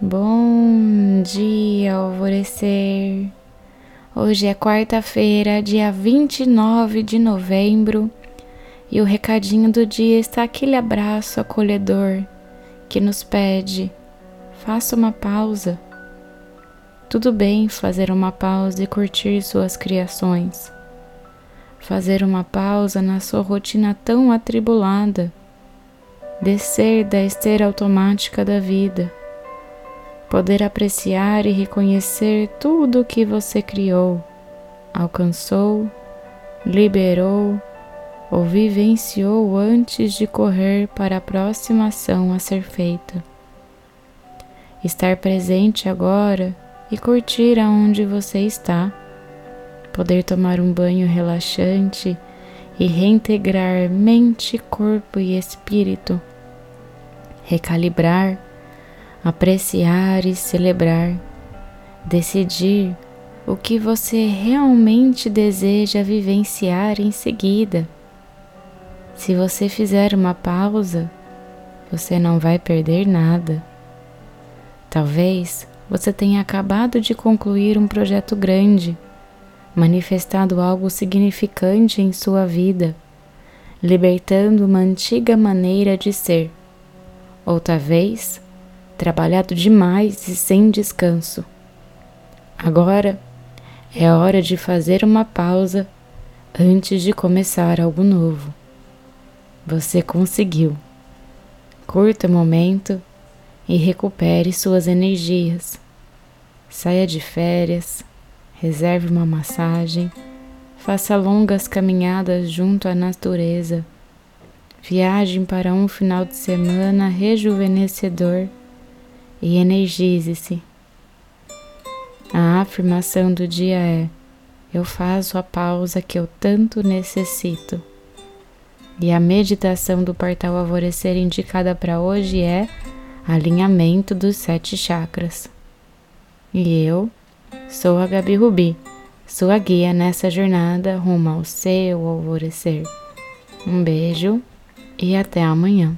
Bom dia, alvorecer. Hoje é quarta-feira, dia 29 de novembro, e o recadinho do dia está aquele abraço acolhedor que nos pede: faça uma pausa. Tudo bem fazer uma pausa e curtir suas criações. Fazer uma pausa na sua rotina tão atribulada. Descer da esteira automática da vida poder apreciar e reconhecer tudo o que você criou, alcançou, liberou ou vivenciou antes de correr para a próxima ação a ser feita. Estar presente agora e curtir aonde você está, poder tomar um banho relaxante e reintegrar mente, corpo e espírito, recalibrar apreciar e celebrar, decidir o que você realmente deseja vivenciar em seguida. Se você fizer uma pausa, você não vai perder nada. Talvez você tenha acabado de concluir um projeto grande, manifestado algo significante em sua vida, libertando uma antiga maneira de ser. Ou talvez trabalhado demais e sem descanso. Agora é hora de fazer uma pausa antes de começar algo novo. Você conseguiu. Curta o momento e recupere suas energias. Saia de férias, reserve uma massagem, faça longas caminhadas junto à natureza. Viajem para um final de semana rejuvenescedor e energize-se. A afirmação do dia é: Eu faço a pausa que eu tanto necessito. E a meditação do portal Alvorecer indicada para hoje é alinhamento dos sete chakras. E eu sou a Gabi Rubi, sua guia nessa jornada rumo ao seu alvorecer. Um beijo e até amanhã.